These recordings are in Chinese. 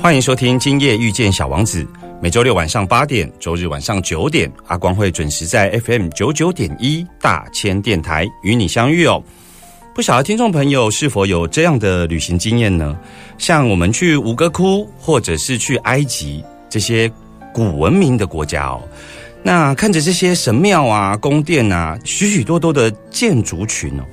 欢迎收听《今夜遇见小王子》。每周六晚上八点，周日晚上九点，阿光会准时在 FM 九九点一大千电台与你相遇哦。不晓得听众朋友是否有这样的旅行经验呢？像我们去吴哥窟，或者是去埃及这些古文明的国家哦，那看着这些神庙啊、宫殿啊，许许多多的建筑群哦。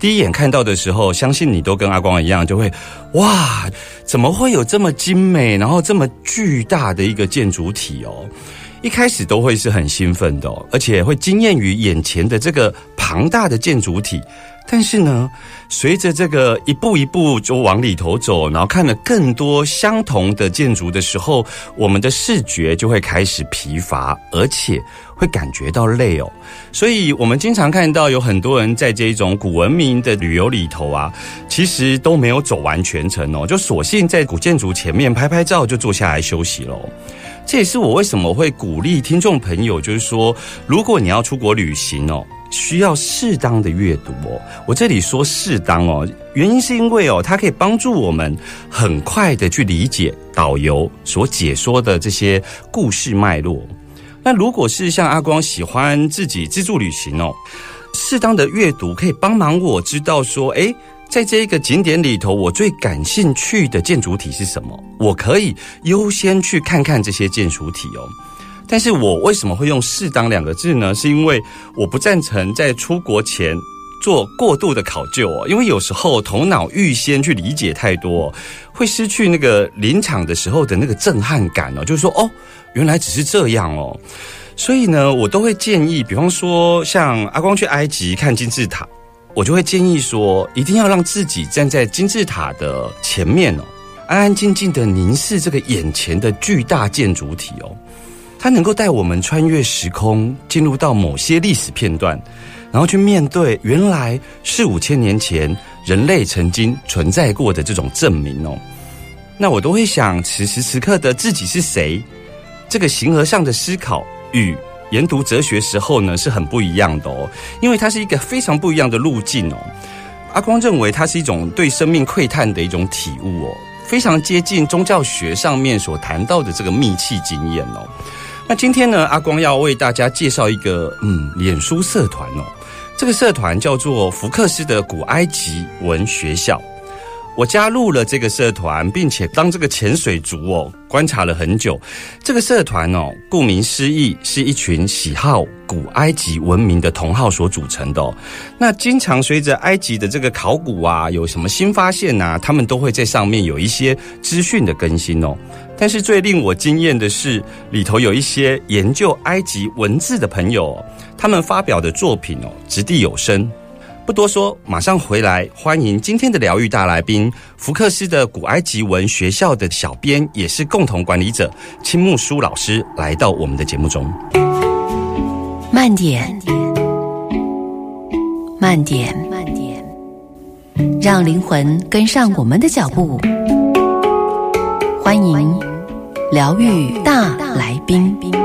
第一眼看到的时候，相信你都跟阿光一样，就会哇，怎么会有这么精美，然后这么巨大的一个建筑体哦？一开始都会是很兴奋的、而且会惊艳于眼前的这个庞大的建筑体。但是呢，随着这个一步一步就往里头走，然后看了更多相同的建筑的时候，我们的视觉就会开始疲乏，而且会感觉到累哦。所以，我们经常看到有很多人在这种古文明的旅游里头啊，其实都没有走完全程哦，就索性在古建筑前面拍拍照，就坐下来休息喽。这也是我为什么会鼓励听众朋友，就是说，如果你要出国旅行哦，需要适当的阅读哦。我这里说适当哦，原因是因为哦，它可以帮助我们很快的去理解导游所解说的这些故事脉络。那如果是像阿光喜欢自己自助旅行哦，适当的阅读可以帮忙我知道说，诶，在这一个景点里头，我最感兴趣的建筑体是什么？我可以优先去看看这些建筑体哦。但是我为什么会用“适当”两个字呢？是因为我不赞成在出国前做过度的考究哦，因为有时候头脑预先去理解太多，会失去那个临场的时候的那个震撼感哦。就是说，哦，原来只是这样哦。所以呢，我都会建议，比方说像阿光去埃及看金字塔，我就会建议说，一定要让自己站在金字塔的前面哦，安安静静的凝视这个眼前的巨大建筑体哦。它能够带我们穿越时空，进入到某些历史片段，然后去面对原来四五千年前人类曾经存在过的这种证明哦。那我都会想，此时此刻的自己是谁？这个形而上的思考与研读哲学时候呢是很不一样的哦，因为它是一个非常不一样的路径哦。阿光认为它是一种对生命窥探的一种体悟哦，非常接近宗教学上面所谈到的这个密契经验哦。那今天呢，阿光要为大家介绍一个嗯，脸书社团哦。这个社团叫做福克斯的古埃及文学校。我加入了这个社团，并且当这个潜水族哦，观察了很久。这个社团哦，顾名思义，是一群喜好古埃及文明的同好所组成的哦。那经常随着埃及的这个考古啊，有什么新发现啊，他们都会在上面有一些资讯的更新哦。但是最令我惊艳的是，里头有一些研究埃及文字的朋友、他们发表的作品哦，掷地有声。不多说，马上回来，欢迎今天的疗愈大来宾——福克斯的古埃及文学校的小编，也是共同管理者青木书老师，来到我们的节目中。慢点，慢点，慢点，让灵魂跟上我们的脚步。欢迎疗愈大来宾。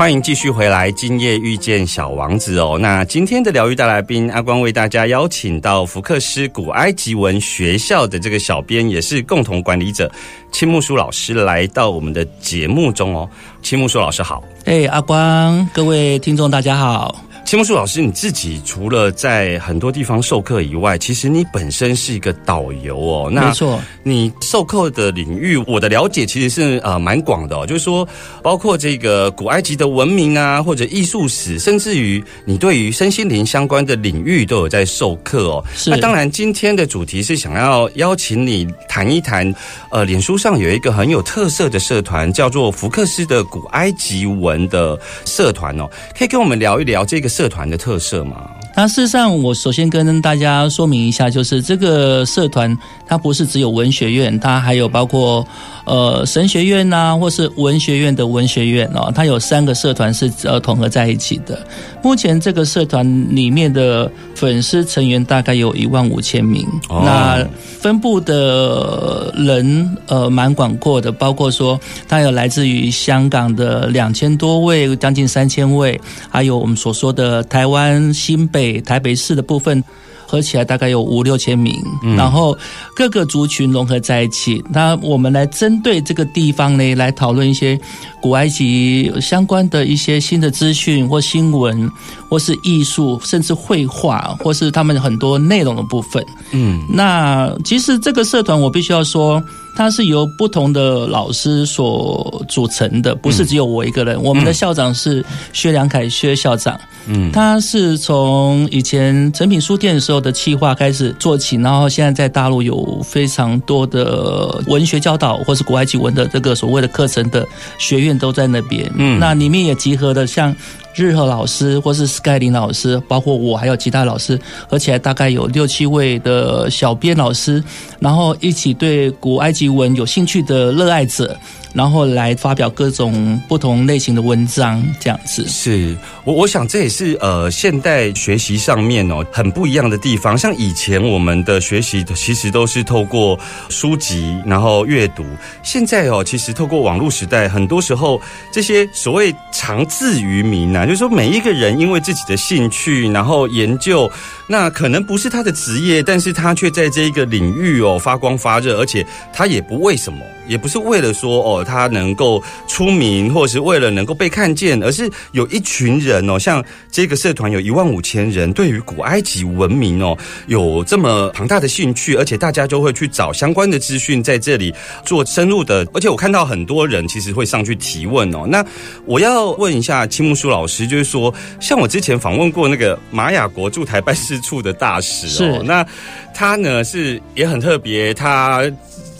欢迎继续回来，今夜遇见小王子哦。那今天的疗愈大来宾阿光为大家邀请到福克斯古埃及文学校的这个小编，也是共同管理者青木书老师来到我们的节目中哦。青木书老师好，哎，阿光，各位听众大家好。青木树老师，你自己除了在很多地方授课以外，其实你本身是一个导游哦。那没错，你授课的领域，我的了解其实是呃蛮广的哦。就是说，包括这个古埃及的文明啊，或者艺术史，甚至于你对于身心灵相关的领域都有在授课哦。是。那当然，今天的主题是想要邀请你谈一谈，呃，脸书上有一个很有特色的社团，叫做福克斯的古埃及文的社团哦，可以跟我们聊一聊这个。社社团的特色嘛？那事实上，我首先跟大家说明一下，就是这个社团它不是只有文学院，它还有包括呃神学院呐，或是文学院的文学院哦，它有三个社团是呃统合在一起的。目前这个社团里面的粉丝成员大概有一万五千名，那分布的人呃蛮广阔的，包括说它有来自于香港的两千多位，将近三千位，还有我们所说的。呃，台湾新北、台北市的部分合起来大概有五六千名，然后各个族群融合在一起。那我们来针对这个地方呢，来讨论一些古埃及相关的一些新的资讯或新闻，或是艺术，甚至绘画，或是他们很多内容的部分。嗯，那其实这个社团，我必须要说。它是由不同的老师所组成的，不是只有我一个人。我们的校长是薛良凯薛校长，嗯，他是从以前诚品书店的时候的企划开始做起，然后现在在大陆有非常多的文学教导或是古埃及文的这个所谓的课程的学院都在那边，嗯，那里面也集合了像。日和老师，或是 Sky 林老师，包括我，还有其他老师，合起来大概有六七位的小编老师，然后一起对古埃及文有兴趣的热爱者。然后来发表各种不同类型的文章，这样子。是我我想这也是呃现代学习上面哦很不一样的地方。像以前我们的学习其实都是透过书籍，然后阅读。现在哦，其实透过网络时代，很多时候这些所谓长字于民啊，就是说每一个人因为自己的兴趣，然后研究，那可能不是他的职业，但是他却在这一个领域哦发光发热，而且他也不为什么。也不是为了说哦，他能够出名，或者是为了能够被看见，而是有一群人哦，像这个社团有一万五千人，对于古埃及文明哦有这么庞大的兴趣，而且大家就会去找相关的资讯在这里做深入的，而且我看到很多人其实会上去提问哦。那我要问一下青木书老师，就是说，像我之前访问过那个玛雅国驻台办事处的大使哦，那他呢是也很特别，他。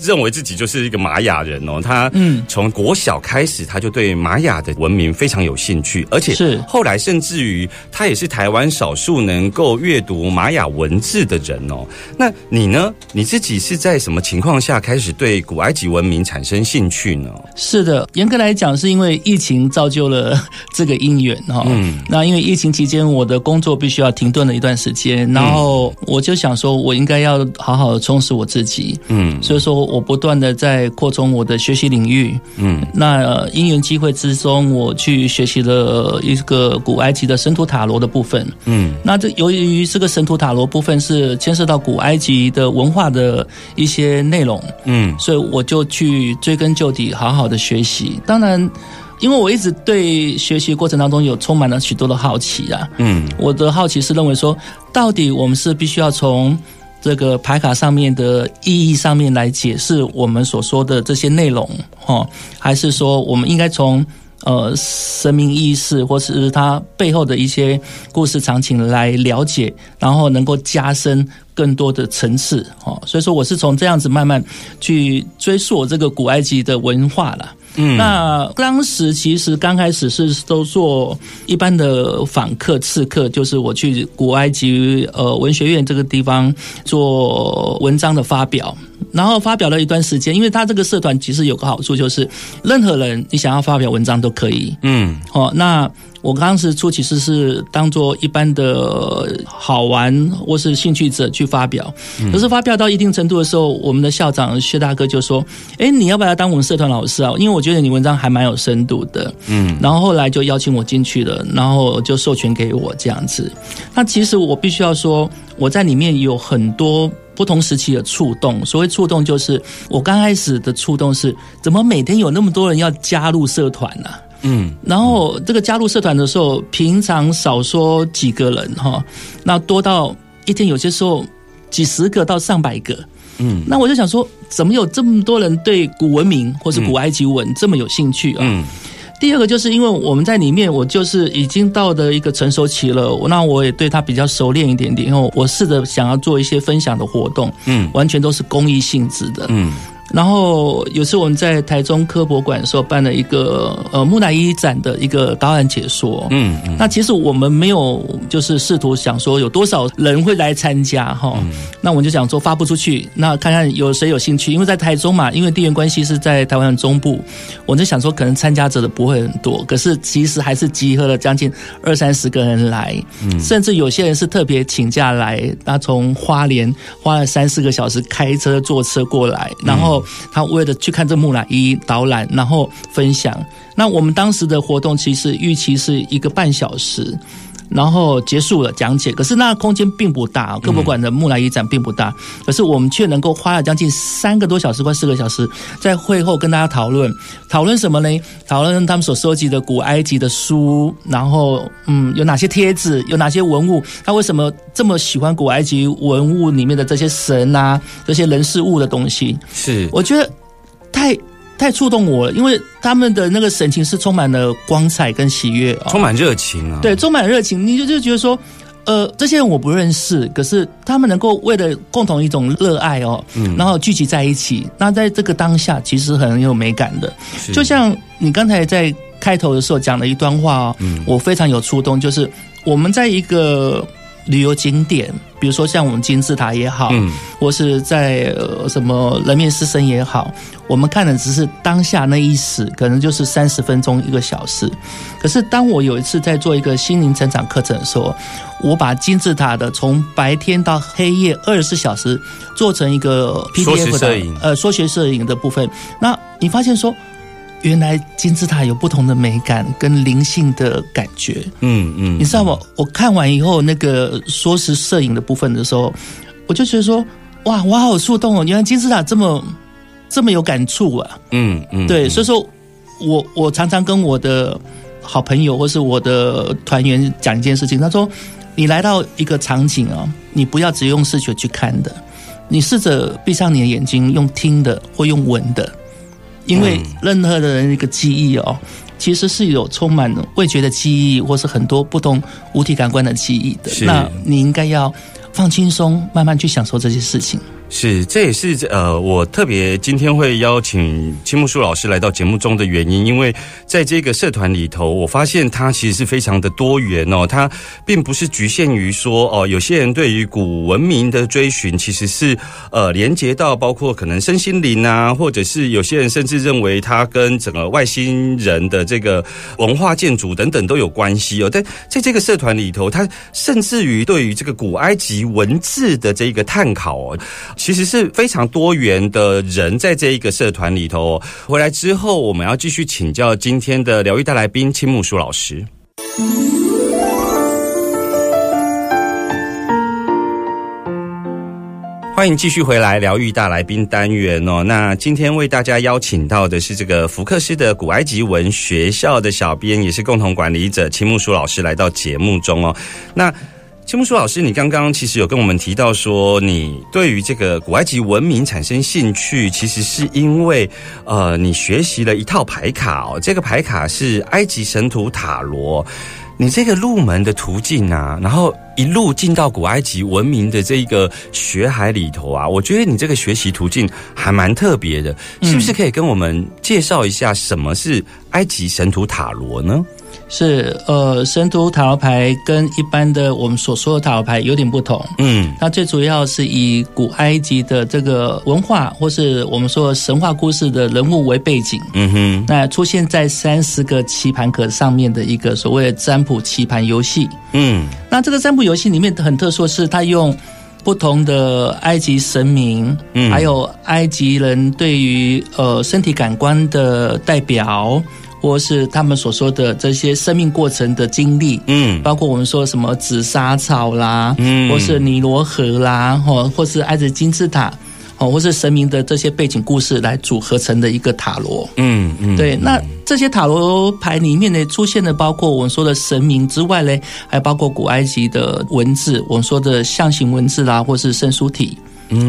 认为自己就是一个玛雅人哦，他嗯从国小开始他就对玛雅的文明非常有兴趣，而且是后来甚至于他也是台湾少数能够阅读玛雅文字的人哦。那你呢？你自己是在什么情况下开始对古埃及文明产生兴趣呢？是的，严格来讲是因为疫情造就了这个因缘哈。嗯，那因为疫情期间我的工作必须要停顿了一段时间，然后我就想说我应该要好好的充实我自己。嗯，所以说。我不断的在扩充我的学习领域，嗯，那因缘机会之中，我去学习了一个古埃及的神图塔罗的部分，嗯，那这由于这个神图塔罗部分是牵涉到古埃及的文化的一些内容，嗯，所以我就去追根究底，好好的学习。当然，因为我一直对学习过程当中有充满了许多的好奇啊，嗯，我的好奇是认为说，到底我们是必须要从。这个牌卡上面的意义上面来解释我们所说的这些内容，哈，还是说我们应该从呃生命意识或是它背后的一些故事场景来了解，然后能够加深更多的层次，哦，所以说我是从这样子慢慢去追溯这个古埃及的文化了。嗯，那当时其实刚开始是都做一般的访客、刺客，就是我去古埃及呃文学院这个地方做文章的发表。然后发表了一段时间，因为他这个社团其实有个好处，就是任何人你想要发表文章都可以。嗯哦，那我当时初其实是当做一般的好玩或是兴趣者去发表，可是发表到一定程度的时候，我们的校长薛大哥就说：“哎，你要不要当我们社团老师啊？因为我觉得你文章还蛮有深度的。”嗯然后后来就邀请我进去了，然后就授权给我这样子。那其实我必须要说，我在里面有很多。不同时期的触动，所谓触动就是我刚开始的触动是，怎么每天有那么多人要加入社团呢、嗯然后这个加入社团的时候，平常少说几个人哈，那多到一天有些时候几十个到上百个。嗯那我就想说，怎么有这么多人对古文明或是古埃及文这么有兴趣啊？嗯第二个就是因为我们在里面，我就是已经到的一个成熟期了，那我也对它比较熟练一点点，因为我试着想要做一些分享的活动，嗯完全都是公益性质的。嗯然后有次我们在台中科博馆的时候办了一个呃木乃伊展的一个导览解说，嗯嗯。那其实我们没有就是试图想说有多少人会来参加哈，那我们就想说发布出去，那看看有谁有兴趣，因为在台中嘛，因为地缘关系是在台湾的中部，我就想说可能参加者的不会很多，可是其实还是集合了将近二三十个人来，甚至有些人是特别请假来，他从花莲花了三四个小时开车坐车过来，然后他为了去看这木乃伊导览，然后分享。那我们当时的活动其实预期是一个半小时。然后结束了讲解，可是那空间并不大，科博馆的木乃伊展并不大，可是我们却能够花了将近三个多小时，快四个小时，在会后跟大家讨论，讨论什么呢？讨论他们所收集的古埃及的书，然后嗯，有哪些帖子，有哪些文物，他为什么这么喜欢古埃及文物里面的这些神啊，这些人事物的东西？是我觉得太太触动我了，因为他们的那个神情是充满了光彩跟喜悦、哦，充满热情啊。对，充满热情，你就就觉得说，呃，这些人我不认识，可是他们能够为了共同一种热爱哦，嗯然后聚集在一起，那在这个当下其实很有美感的。就像你刚才在开头的时候讲的一段话哦，嗯我非常有触动，就是我们在一个旅游景点，比如说像我们金字塔也好，嗯或是在呃什么人面狮身也好，我们看的只是当下那一时，可能就是三十分钟一个小时。可是当我有一次在做一个心灵成长课程的时候，我把金字塔的从白天到黑夜二十四小时做成一个 PDF 的呃缩学摄影的部分，那你发现说。原来金字塔有不同的美感跟灵性的感觉，嗯嗯你知道吗？我看完以后那个说是摄影的部分的时候，我就觉得说，哇，我好触动哦！原来金字塔这么这么有感触啊！嗯嗯对，所以说我我常常跟我的好朋友或是我的团员讲一件事情，他说，你来到一个场景啊，你不要只用视觉去看的，你试着闭上你的眼睛，用听的或用闻的，因为任何的人一个记忆哦。其实是有充满味觉的记忆，或是很多不同五体感官的记忆的。那你应该要放轻松，慢慢去享受这些事情。是，这也是呃，我特别今天会邀请青木树老师来到节目中的原因，因为在这个社团里头，我发现它其实是非常的多元哦，它并不是局限于说哦，有些人对于古文明的追寻，其实是呃连接到包括可能身心灵啊，或者是有些人甚至认为它跟整个外星人的这个文化建筑等等都有关系哦。但在这个社团里头，它甚至于对于这个古埃及文字的这个探讨哦。其实是非常多元的人在这一个社团里头、哦。回来之后，我们要继续请教今天的疗愈大来宾青木树老师。欢迎继续回来疗愈大来宾单元哦。那今天为大家邀请到的是这个福克斯的古埃及文学校的小编，也是共同管理者青木树老师来到节目中哦。那青木树老师，你刚刚其实有跟我们提到说，你对于这个古埃及文明产生兴趣，其实是因为呃，你学习了一套牌卡哦，这个牌卡是埃及神图塔罗。你这个入门的途径啊，然后一路进到古埃及文明的这一个学海里头啊，我觉得你这个学习途径还蛮特别的，是不是可以跟我们介绍一下什么是埃及神图塔罗呢？是呃，神图塔罗牌跟一般的我们所说的塔罗牌有点不同。嗯它最主要是以古埃及的这个文化，或是我们说神话故事的人物为背景，嗯哼，那出现在三十个棋盘格上面的一个所谓的占卜棋盘游戏。嗯那这个占卜游戏里面很特殊，是它用不同的埃及神明，嗯还有埃及人对于呃身体感官的代表，或是他们所说的这些生命过程的经历，嗯包括我们说什么紫砂草啦，嗯或是尼罗河啦，或或是埃及金字塔，哦，或是神明的这些背景故事来组合成的一个塔罗。嗯嗯，对，那这些塔罗牌里面呢，出现的包括我们说的神明之外呢，还包括古埃及的文字，我们说的象形文字啦，或是圣书体，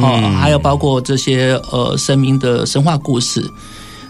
哦，还有包括这些呃神明的神话故事。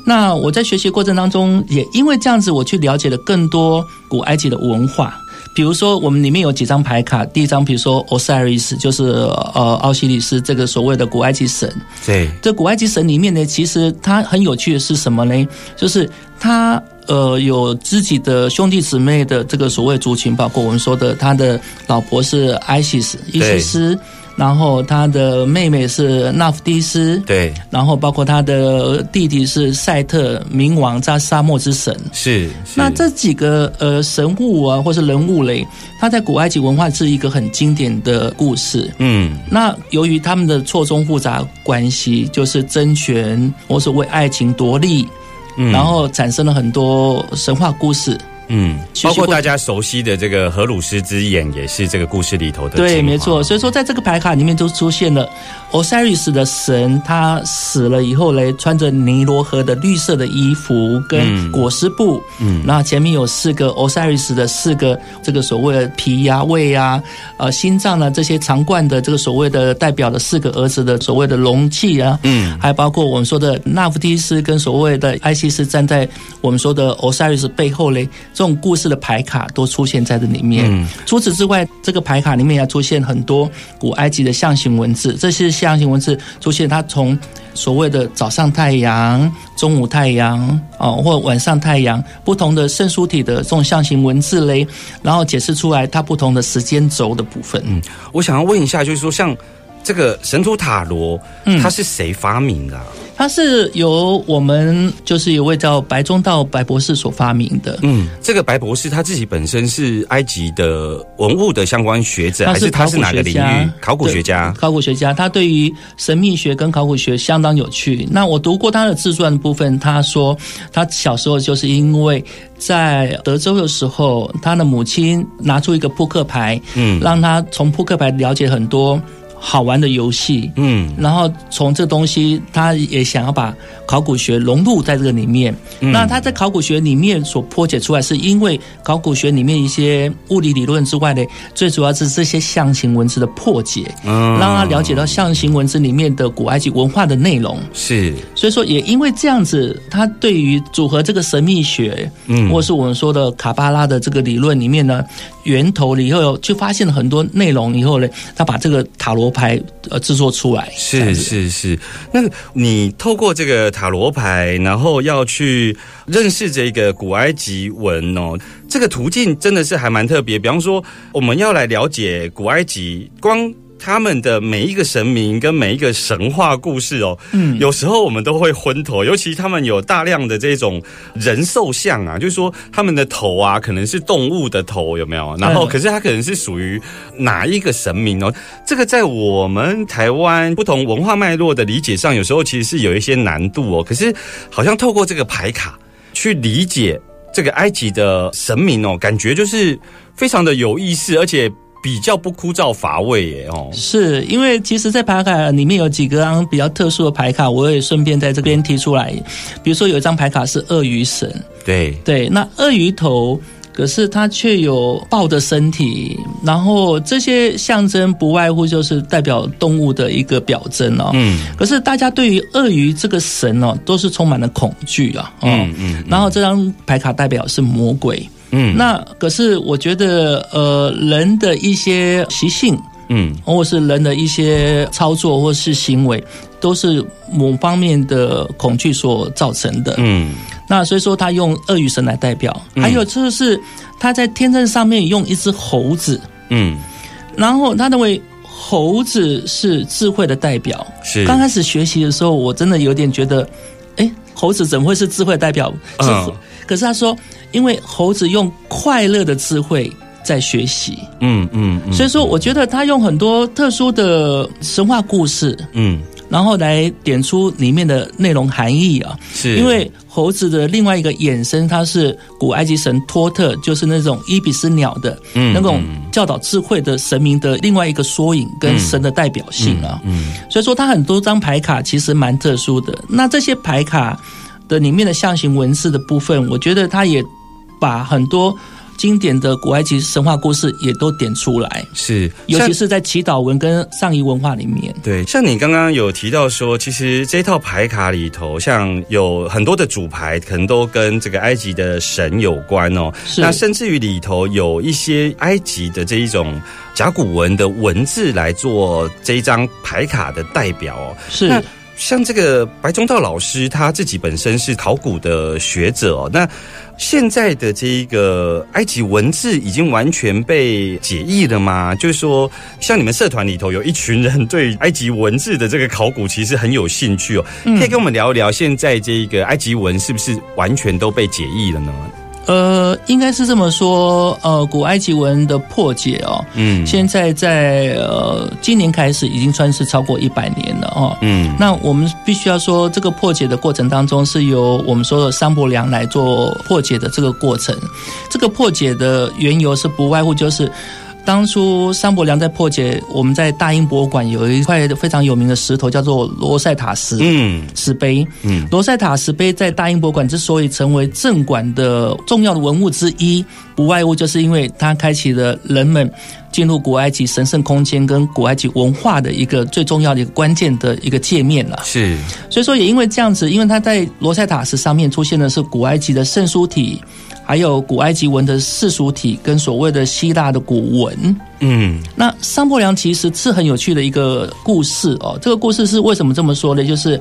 那我在学习过程当中，也因为这样子，我去了解了更多古埃及的文化。比如说，我们里面有几张牌卡，第一张，比如说 Osiris，就是呃奥西里斯这个所谓的古埃及神。对，这古埃及神里面呢，其实它很有趣的是什么呢？就是他呃有自己的兄弟姊妹的这个所谓族群，包括我们说的他的老婆是艾西斯伊西斯，然后他的妹妹是纳夫迪斯，对，然后包括他的弟弟是赛特冥王，在沙漠之神。是，是那这几个呃神物啊，或是人物嘞，他在古埃及文化是一个很经典的故事。嗯那由于他们的错综复杂关系，就是争权或是为爱情夺利，嗯然后产生了很多神话故事。嗯，包括大家熟悉的这个荷鲁斯之眼，也是这个故事里头的对，没错。所以说，在这个牌卡里面都出现了 Osiris 的神，他死了以后嘞，穿着尼罗河的绿色的衣服跟裹尸布，嗯。然后前面有四个 Osiris 的四个这个所谓的脾呀、胃呀、呃心脏啊这些长冠的这个所谓的代表的四个儿子的所谓的容器啊，嗯。还包括我们说的纳夫提斯跟所谓的埃西斯站在我们说的 Osiris 背后嘞，这种故事的牌卡都出现在这里面。嗯除此之外，这个牌卡里面也出现很多古埃及的象形文字，这些象形文字出现，它从所谓的早上太阳、中午太阳哦，或晚上太阳，不同的圣书体的这种象形文字嘞，然后解释出来它不同的时间轴的部分。嗯，我想要问一下，就是说像。这个神图塔罗，嗯它是谁发明的啊、它是由我们就是有位叫白中道白博士所发明的。嗯，这个白博士他自己本身是埃及的文物的相关学者，还是他是哪个领域？考古学家。考古学家，他对于神秘学跟考古学相当有趣。那我读过他的自传的部分，他说他小时候就是因为在德州的时候，他的母亲拿出一个扑克牌，嗯让他从扑克牌了解很多好玩的游戏。嗯然后从这东西，他也想要把考古学融入在这个里面。嗯那他在考古学里面所破解出来，是因为考古学里面一些物理理论之外呢，最主要是这些象形文字的破解，嗯让他了解到象形文字里面的古埃及文化的内容。是所以说，也因为这样子，他对于组合这个神秘学，嗯或是我们说的卡巴拉的这个理论里面呢，源头了以后，就发现了很多内容以后呢，他把这个塔罗牌呃制作出来。是是是，那个你透过这个塔罗牌，然后要去认识这个古埃及文哦，这个途径真的是还蛮特别。比方说，我们要来了解古埃及，光。他们的每一个神明跟每一个神话故事哦，嗯有时候我们都会昏头，尤其他们有大量的这种人兽像啊，就是说他们的头啊，可能是动物的头，有没有？然后嗯可是它可能是属于哪一个神明哦？这个在我们台湾不同文化脉络的理解上，有时候其实是有一些难度哦。可是好像透过这个牌卡去理解这个埃及的神明哦，感觉就是非常的有意思，而且比较不枯燥乏味耶哦。是因为其实，在牌卡里面有几张比较特殊的牌卡，我也顺便在这边提出来。比如说有一张牌卡是鳄鱼神，对，对，那鳄鱼头，可是它却有豹的身体，然后这些象征不外乎就是代表动物的一个表征哦。嗯可是大家对于鳄鱼这个神哦，都是充满了恐惧啊。哦嗯嗯，然后这张牌卡代表是魔鬼。嗯。那可是我觉得，呃，人的一些习性，嗯。或是人的一些操作或是行为，都是某方面的恐惧所造成的。嗯。那所以说他用鳄鱼神来代表，嗯。还有就是他在天秤上面用一只猴子，嗯，然后他认为猴子是智慧的代表。是。刚开始学习的时候，我真的有点觉得，哎，猴子怎么会是智慧代表？是嗯可是他说，因为猴子用快乐的智慧在学习，嗯嗯嗯。所以说我觉得他用很多特殊的神话故事，嗯然后来点出里面的内容含义啊。是因为猴子的另外一个衍生，它是古埃及神托特，就是那种伊比斯鸟的、嗯那种嗯教导智慧的神明的另外一个缩影，跟神的代表性啊。嗯所以说，它很多张牌卡其实蛮特殊的。那这些牌卡的里面的象形文字的部分，我觉得它也把很多经典的古埃及神话故事也都点出来，是，尤其是在祈祷文跟上仪文化里面。对，像你刚刚有提到说，其实这套牌卡里头，像有很多的主牌，可能都跟这个埃及的神有关哦。是那甚至于里头有一些埃及的这一种甲骨文的文字来做这一张牌卡的代表哦。是那像这个白中道老师他自己本身是考古的学者哦，那现在的这一个埃及文字已经完全被解译了吗？就是说，像你们社团里头有一群人对埃及文字的这个考古其实很有兴趣哦，可以跟我们聊一聊现在这一个埃及文是不是完全都被解译了呢？呃，应该是这么说。呃，古埃及文的破解哦，嗯现在在呃今年开始已经算是超过一百年了哦。嗯那我们必须要说，这个破解的过程当中是由我们说的桑伯良来做破解的这个过程。这个破解的缘由是不外乎就是。当初桑伯良在破解，我们在大英博物馆有一块非常有名的石头，叫做罗塞塔石。嗯石碑，嗯罗塞塔石碑在大英博物馆之所以成为镇馆的重要的文物之一，不外乎就是因为它开启了人们进入古埃及神圣空间跟古埃及文化的一个最重要的一个关键的一个界面了。是所以说，也因为这样子，因为它在罗塞塔石上面出现的是古埃及的圣书体，还有古埃及文的世俗体，跟所谓的希腊的古文。嗯那桑伯良其实是很有趣的一个故事哦。这个故事是为什么这么说呢？就是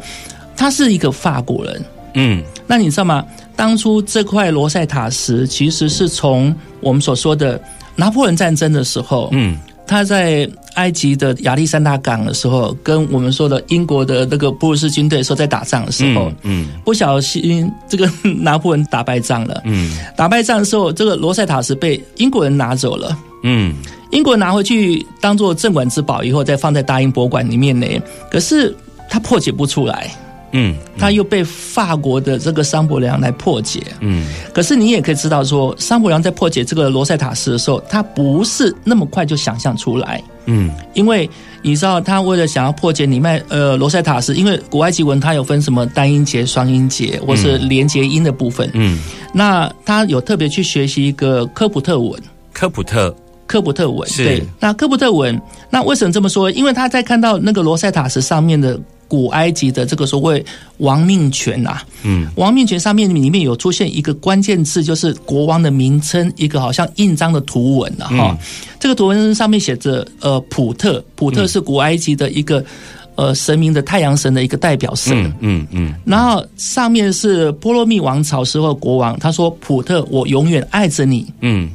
他是一个法国人。嗯那你知道吗？当初这块罗塞塔石其实是从我们所说的拿破仑战争的时候，嗯他在埃及的亚历山大港的时候，跟我们说的英国的那个布鲁斯军队说在打仗的时候，嗯不小心这个拿破仑打败仗了。嗯打败仗的时候，这个罗塞塔石被英国人拿走了。嗯英国人拿回去当做镇馆之宝以后，再放在大英博物馆里面呢。可是他破解不出来，嗯他又被法国的这个桑伯良来破解。嗯。可是你也可以知道说，桑伯良在破解这个罗塞塔石的时候，他不是那么快就想象出来，嗯。因为你知道，他为了想要破解里面呃罗塞塔石，因为古埃及文它有分什么单音节、双音节或是连结音的部分，嗯，那他有特别去学习一个科普特文。科普特。科普特文。是对，那科普特文，那为什么这么说？因为他在看到那个罗塞塔石上面的古埃及的这个所谓亡命权啊，嗯。亡命权上面里面有出现一个关键字，就是国王的名称，一个好像印章的图文啊，哈、这个图文上面写着呃普特，普特是古埃及的一个呃神明的太阳神的一个代表神。嗯嗯嗯。然后上面是波罗密王朝时候的国王，他说：“普特，我永远爱着你。”嗯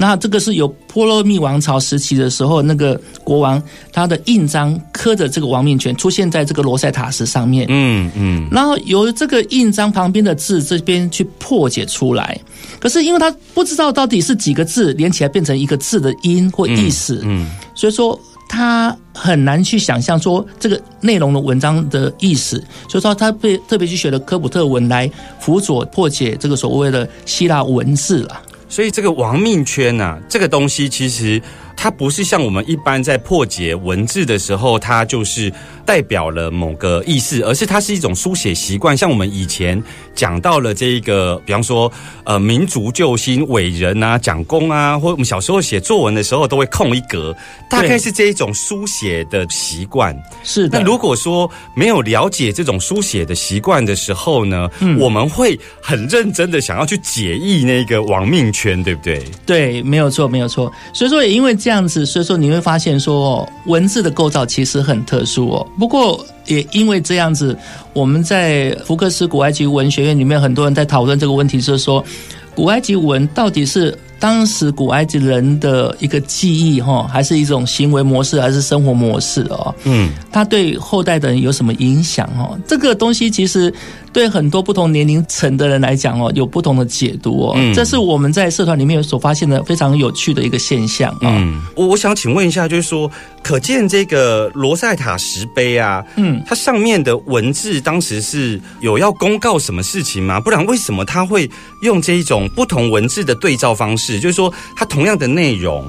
那这个是由波罗密王朝时期的时候，那个国王他的印章刻着这个王命权出现在这个罗塞塔石上面，嗯嗯然后由这个印章旁边的字这边去破解出来。可是因为他不知道到底是几个字连起来变成一个字的音或意思，嗯所以说他很难去想象说这个内容的文章的意思，所以说他被特别去学了科普特文来辅佐破解这个所谓的希腊文字了。所以这个亡命圈呐、这个东西其实它不是像我们一般在破解文字的时候，它就是代表了某个意思，而是它是一种书写习惯。像我们以前讲到了这一个，比方说呃民族救星伟人啊、蒋公啊，或我们小时候写作文的时候都会空一格，大概是这一种书写的习惯。是的，那如果说没有了解这种书写的习惯的时候呢，嗯我们会很认真的想要去解译那个亡命圈，对不对？对，没有错，没有错。所以说，也因为这样子，所以说你会发现说，文字的构造其实很特殊哦。不过，也因为这样子，我们在福克斯古埃及文学院里面，很多人在讨论这个问题，就是说，古埃及文到底是当时古埃及人的一个记忆哈，还是一种行为模式，还是生活模式哦？嗯，它对后代的人有什么影响哦？这个东西其实对很多不同年龄层的人来讲哦，有不同的解读哦。嗯这是我们在社团里面所发现的非常有趣的一个现象啊、嗯，我我想请问一下，就是说，可见这个罗塞塔石碑啊，嗯，它上面的文字当时是有要公告什么事情吗？不然为什么他会用这一种不同文字的对照方式？就是说，它同样的内容。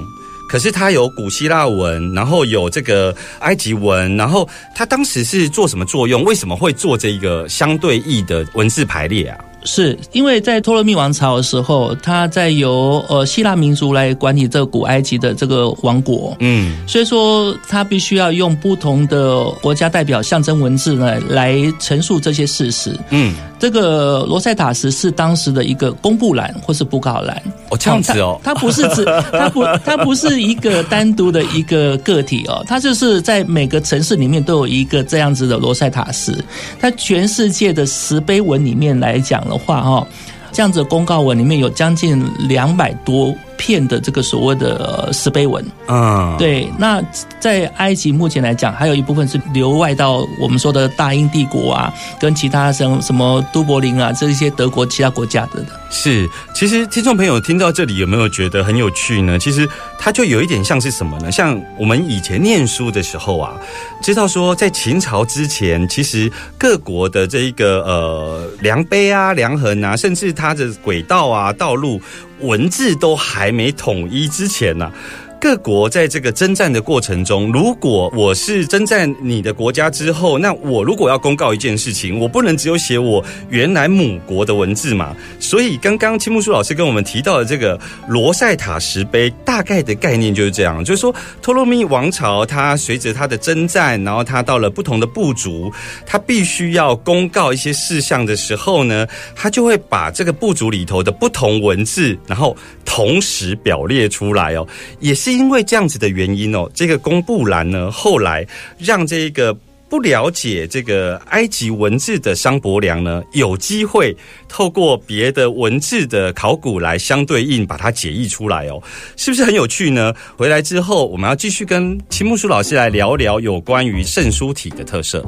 可是它有古希腊文，然后有这个埃及文，然后它当时是做什么作用？为什么会做这个相对义的文字排列啊？是因为在托勒密王朝的时候，他在由呃希腊民族来管理这个古埃及的这个王国，嗯。所以说他必须要用不同的国家代表象征文字呢来陈述这些事实。嗯，这个罗塞塔石是当时的一个公布栏或是布告栏，哦这样子哦，它它不是指 它不它不是一个单独的一个个体哦，它就是在每个城市里面都有一个这样子的罗塞塔石。它全世界的石碑文里面来讲的话，哈，这样子公告文里面有将近两百多片的这个所谓的呃石碑文。啊，对，那在埃及目前来讲，还有一部分是流外到我们说的大英帝国啊，跟其他什什么都柏林啊这一些德国其他国家的的。是，其实听众朋友听到这里有没有觉得很有趣呢？其实它就有一点像是什么呢？像我们以前念书的时候啊，知道说在秦朝之前，其实各国的这一个呃量碑啊、量衡啊，甚至它的轨道啊、道路文字都还没统一之前呢、各国在这个征战的过程中，如果我是征战你的国家之后，那我如果要公告一件事情，我不能只有写我原来母国的文字嘛。所以刚刚青木树老师跟我们提到的这个罗塞塔石碑，大概的概念就是这样，就是说托洛密王朝它随着它的征战，然后它到了不同的部族，它必须要公告一些事项的时候呢，它就会把这个部族里头的不同文字，然后同时表列出来哦，也是因为这样子的原因哦，这个公布栏呢，后来让这个。不了解这个埃及文字的商伯良呢，有机会透过别的文字的考古来相对应，把它解译出来哦，是不是很有趣呢？回来之后，我们要继续跟秦木书老师来聊聊有关于圣书体的特色。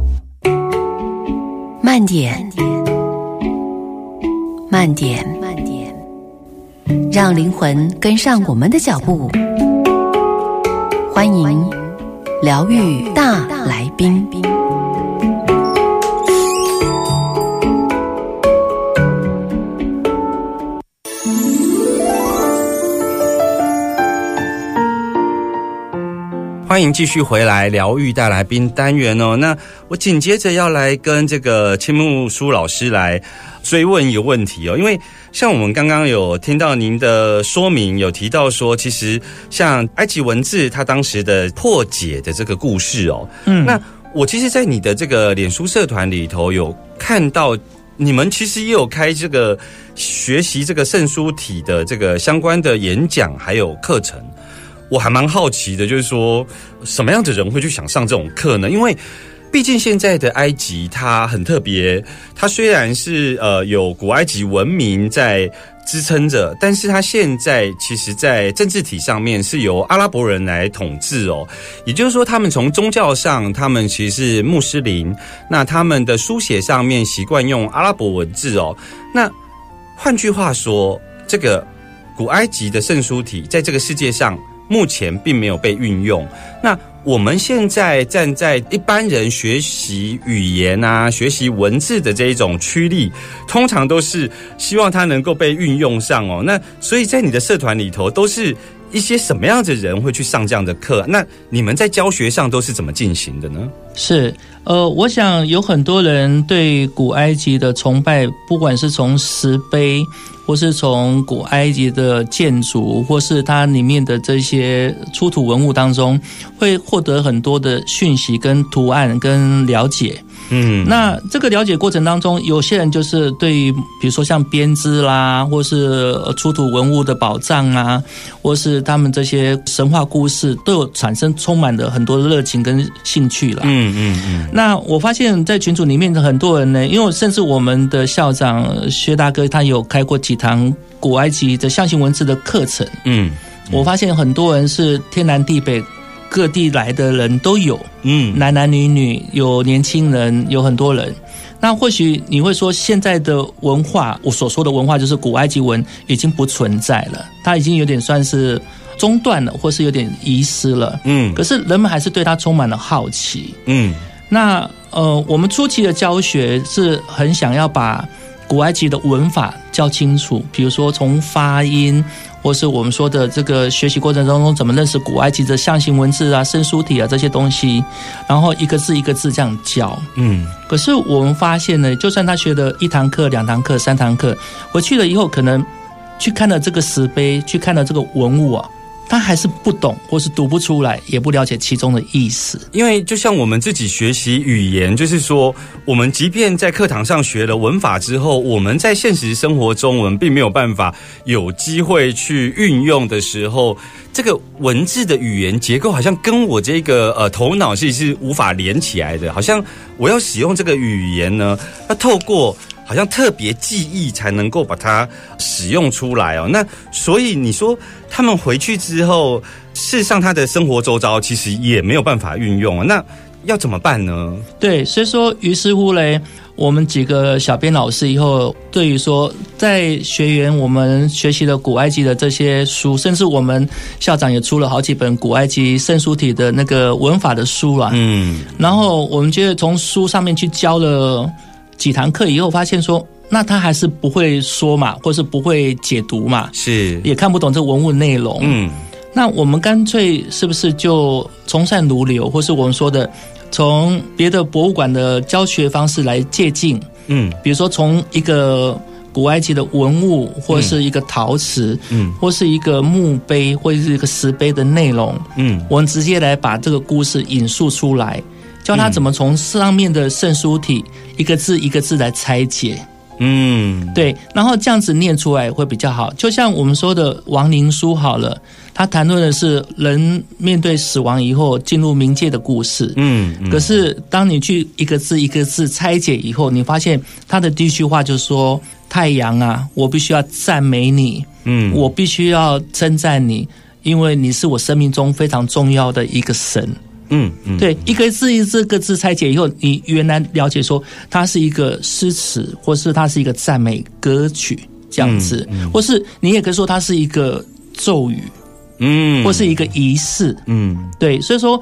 慢点，慢点，慢点，让灵魂跟上我们的脚步。欢迎疗愈大来宾。欢迎继续回来疗愈带来宾单元哦。那我紧接着要来跟这个青木书老师来追问一个问题哦，因为像我们刚刚有听到您的说明，有提到说，其实像埃及文字它当时的破解的这个故事哦，嗯那我其实，在你的这个脸书社团里头有看到。你们其实也有开这个学习这个圣书体的这个相关的演讲，还有课程。我还蛮好奇的，就是说什么样的人会去想上这种课呢？因为毕竟现在的埃及它很特别，它虽然是呃有古埃及文明在支撑着，但是它现在其实在政治体上面是由阿拉伯人来统治哦。也就是说，他们从宗教上，他们其实是穆斯林，那他们的书写上面习惯用阿拉伯文字哦。那换句话说，这个古埃及的圣书体在这个世界上目前并没有被运用。那我们现在站在一般人学习语言啊、学习文字的这一种驱力，通常都是希望它能够被运用上哦。那所以在你的社团里头，都是一些什么样的人会去上这样的课？那你们在教学上都是怎么进行的呢？是，呃，我想有很多人对古埃及的崇拜，不管是从石碑，或是从古埃及的建筑，或是它里面的这些出土文物当中，会获得很多的讯息、跟图案、跟了解。嗯，那这个了解过程当中，有些人就是对于比如说像编织啦，或是呃出土文物的宝藏啊，或是他们这些神话故事，都有产生充满了很多的热情跟兴趣了。嗯嗯嗯，那我发现，在群组里面的很多人呢，因为甚至我们的校长薛大哥，他有开过几堂古埃及的象形文字的课程。嗯我发现很多人是天南地北各地来的人都有，嗯男男女女，有年轻人，有很多人。那或许你会说，现在的文化，我所说的文化就是古埃及文已经不存在了，它已经有点算是中断了，或是有点遗失了。嗯可是人们还是对它充满了好奇。嗯那呃，我们初期的教学是很想要把古埃及的文法教清楚，比如说从发音，或是我们说的这个学习过程当中怎么认识古埃及的象形文字啊、生书体啊这些东西，然后一个字一个字这样教。嗯可是我们发现呢，就算他学了一堂课、两堂课、三堂课，回去了以后，可能去看了这个石碑，去看了这个文物啊，他还是不懂，或是读不出来，也不了解其中的意思。因为就像我们自己学习语言，就是说，我们即便在课堂上学了文法之后，我们在现实生活中，我们并没有办法有机会去运用的时候，这个文字的语言结构好像跟我这个呃头脑是是无法连起来的，好像我要使用这个语言呢，要透过。好像特别记忆才能够把它使用出来哦。那所以你说他们回去之后，事实上他的生活周遭其实也没有办法运用啊。那要怎么办呢？对，所以说，于是乎嘞，我们几个小编老师以后对于说，在学员我们学习了古埃及的这些书，甚至我们校长也出了好几本古埃及圣书体的那个文法的书啊。嗯然后我们觉得从书上面去教了几堂课以后，发现说，那他还是不会说嘛，或是不会解读嘛，是。也看不懂这文物内容。嗯。那我们干脆是不是就从善如流，或是我们说的从别的博物馆的教学方式来借鉴？嗯。比如说从一个古埃及的文物，或是一个陶瓷，嗯。或是一个墓碑，或者是一个石碑的内容，嗯。我们直接来把这个故事引述出来，教他怎么从上面的圣书体一个字一个字来拆解。嗯，对，然后这样子念出来会比较好。就像我们说的亡灵书好了，他谈论的是人面对死亡以后进入冥界的故事。嗯嗯可是当你去一个字一个字拆解以后，你发现他的第一句话就说：“太阳啊，我必须要赞美你，嗯我必须要称赞你，因为你是我生命中非常重要的一个神。”嗯嗯。对，一个字一字个字拆解以后，你原来了解说它是一个诗词，或是它是一个赞美歌曲这样子，或是你也可以说它是一个咒语，嗯。或是一个仪式。嗯。对，所以说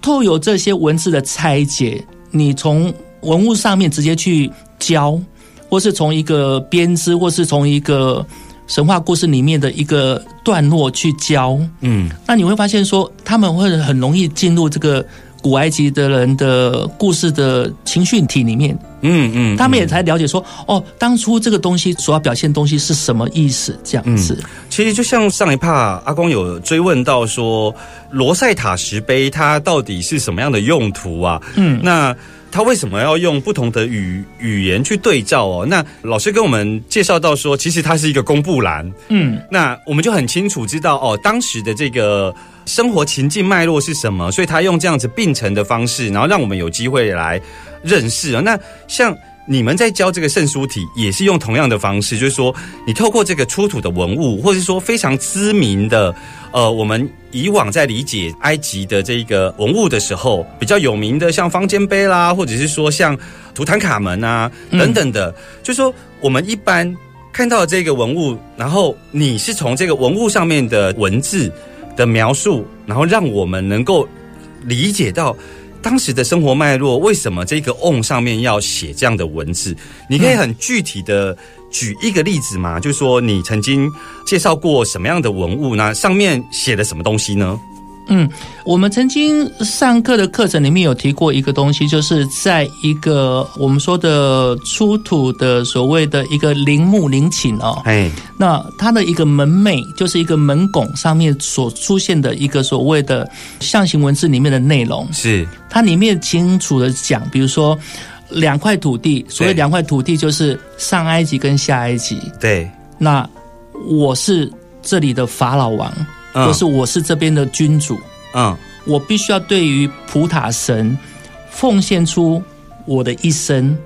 透有这些文字的拆解，你从文物上面直接去教，或是从一个编织，或是从一个神话故事里面的一个段落去教，嗯。那你会发现说，他们会很容易进入这个古埃及的人的故事的情绪体里面，嗯嗯，他们也才了解说，哦，当初这个东西所要表现的东西是什么意思，这样子。其实就像上一趴阿光有追问到说，罗塞塔石碑它到底是什么样的用途啊？嗯。那他为什么要用不同的语语言去对照哦？那老师跟我们介绍到说，其实它是一个公布栏，嗯那我们就很清楚知道哦，当时的这个生活情境脉络是什么，所以他用这样子并成的方式，然后让我们有机会来认识啊。那像你们在教这个圣书体，也是用同样的方式，就是说，你透过这个出土的文物，或者说非常知名的，呃，我们以往在理解埃及的这个文物的时候，比较有名的，像方尖碑啦，或者是说像图坦卡门啊等等的，就是说我们一般看到这个文物，然后你是从这个文物上面的文字的描述，然后让我们能够理解到当时的生活脉络，为什么这个 on 上面要写这样的文字？你可以很具体的举一个例子吗？就是说你曾经介绍过什么样的文物呢？上面写了什么东西呢？嗯，我们曾经上课的课程里面有提过一个东西，就是在一个我们说的出土的所谓的一个陵墓陵寝哦，哎，那它的一个门楣就是一个门拱上面所出现的一个所谓的象形文字里面的内容，是，它里面清楚的讲，比如说，两块土地，所谓两块土地就是上埃及跟下埃及。对，那我是这里的法老王，嗯。或是我是这边的君主，嗯。我必须要对于普塔神奉献出我的一生，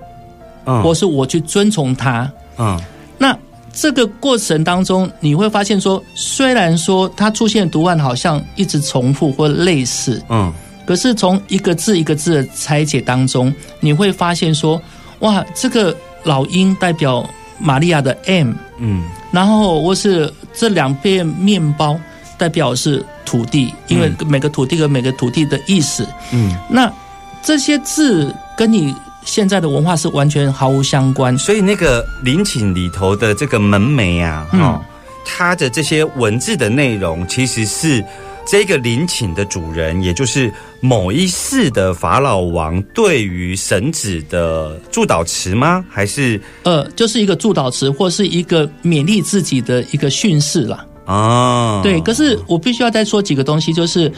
嗯。或是我去遵从他。嗯。那这个过程当中，你会发现说，虽然说它出现的图案好像一直重复或类似，嗯。可是从一个字一个字的拆解当中，你会发现说，哇，这个老鹰代表玛利亚的 M，嗯。然后或是这两片面包代表是土地，因为每个土地跟每个土地的意思。嗯，那这些字跟你现在的文化是完全毫无相关。所以那个陵寝里头的这个门楣啊，嗯哦，它的这些文字的内容其实是。这个陵寝的主人，也就是某一世的法老王，对于神子的祝祷词吗？还是呃，就是一个祝祷词，或是一个勉励自己的一个训示啦。啊？对，可是我必须要再说几个东西，就是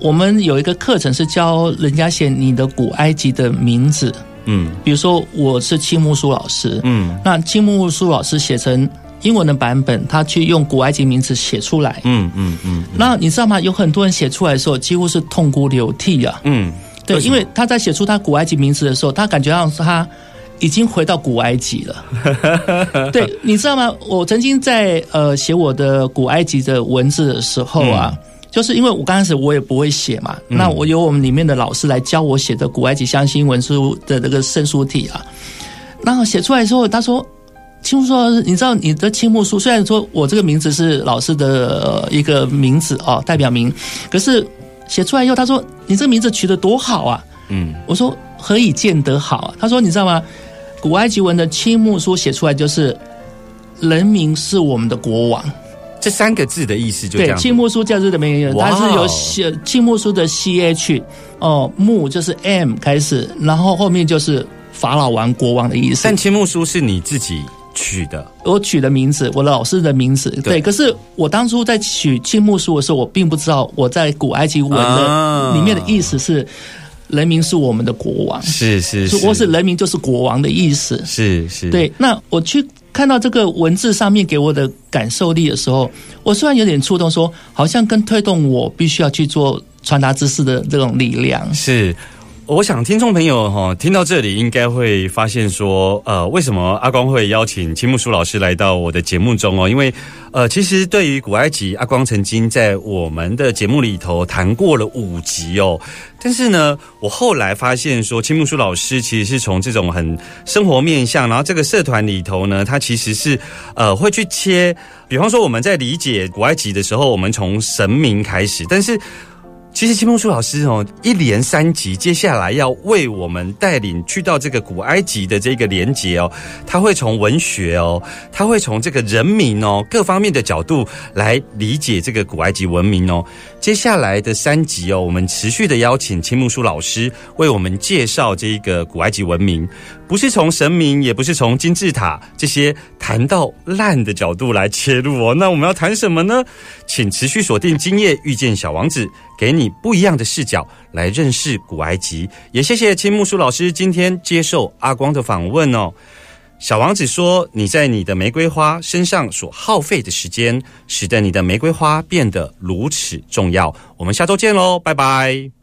我们有一个课程是教人家写你的古埃及的名字，嗯比如说我是青木书老师，嗯那青木书老师写成英文的版本，他去用古埃及名字写出来。嗯嗯嗯那你知道吗？有很多人写出来的时候，几乎是痛哭流涕啊。嗯，对，因为他在写出他古埃及名字的时候，他感觉到他已经回到古埃及了。对，你知道吗？我曾经在呃写我的古埃及的文字的时候啊。就是因为我刚开始我也不会写嘛，那我由我们里面的老师来教我写的古埃及象形文书的那个圣书体啊，然后写出来之后，他说：“青木说，你知道你的青木书，虽然说我这个名字是老师的、呃一个名字哦，代表名，可是写出来以后，他说你这个名字取得多好啊！嗯我说何以见得好啊？他说你知道吗？古埃及文的青木书写出来就是人民是我们的国王。这三个字的意思就这对，样子。青木书叫日的名人，它是由写青木书的 C H 哦木就是 M 开始，然后后面就是法老王国王的意思但。青木书是你自己取的，我取的名字，我的老师的名字，对。可是我当初在取青木书的时候，我并不知道我在古埃及文啊的里面的意思是人民是我们的国王，是是是我是人民就是国王的意思。是是，对，那我去看到这个文字上面给我的感受力的时候，我虽然有点触动说好像更推动我必须要去做传达知识的这种力量。是。我想听众朋友哈听到这里，应该会发现说，呃，为什么阿光会邀请青木书老师来到我的节目中哦？因为，呃，其实对于古埃及，阿光曾经在我们的节目里头谈过了五集哦。但是呢，我后来发现说，青木书老师其实是从这种很生活面向，然后这个社团里头呢，他其实是呃会去切，比方说我们在理解古埃及的时候，我们从神明开始，但是。其实青木书老师哦，一连三集，接下来要为我们带领去到这个古埃及的这个连结哦，他会从文学哦，他会从这个人民哦各方面的角度来理解这个古埃及文明哦。接下来的三集哦，我们持续的邀请青木书老师为我们介绍这个古埃及文明，不是从神明，也不是从金字塔这些谈到烂的角度来切入哦。那我们要谈什么呢？请持续锁定今夜遇见小王子，给你不一样的视角来认识古埃及。也谢谢青木书老师今天接受阿光的访问哦。小王子说：“你在你的玫瑰花身上所耗费的时间，使得你的玫瑰花变得如此重要。”我们下周见喽，拜拜。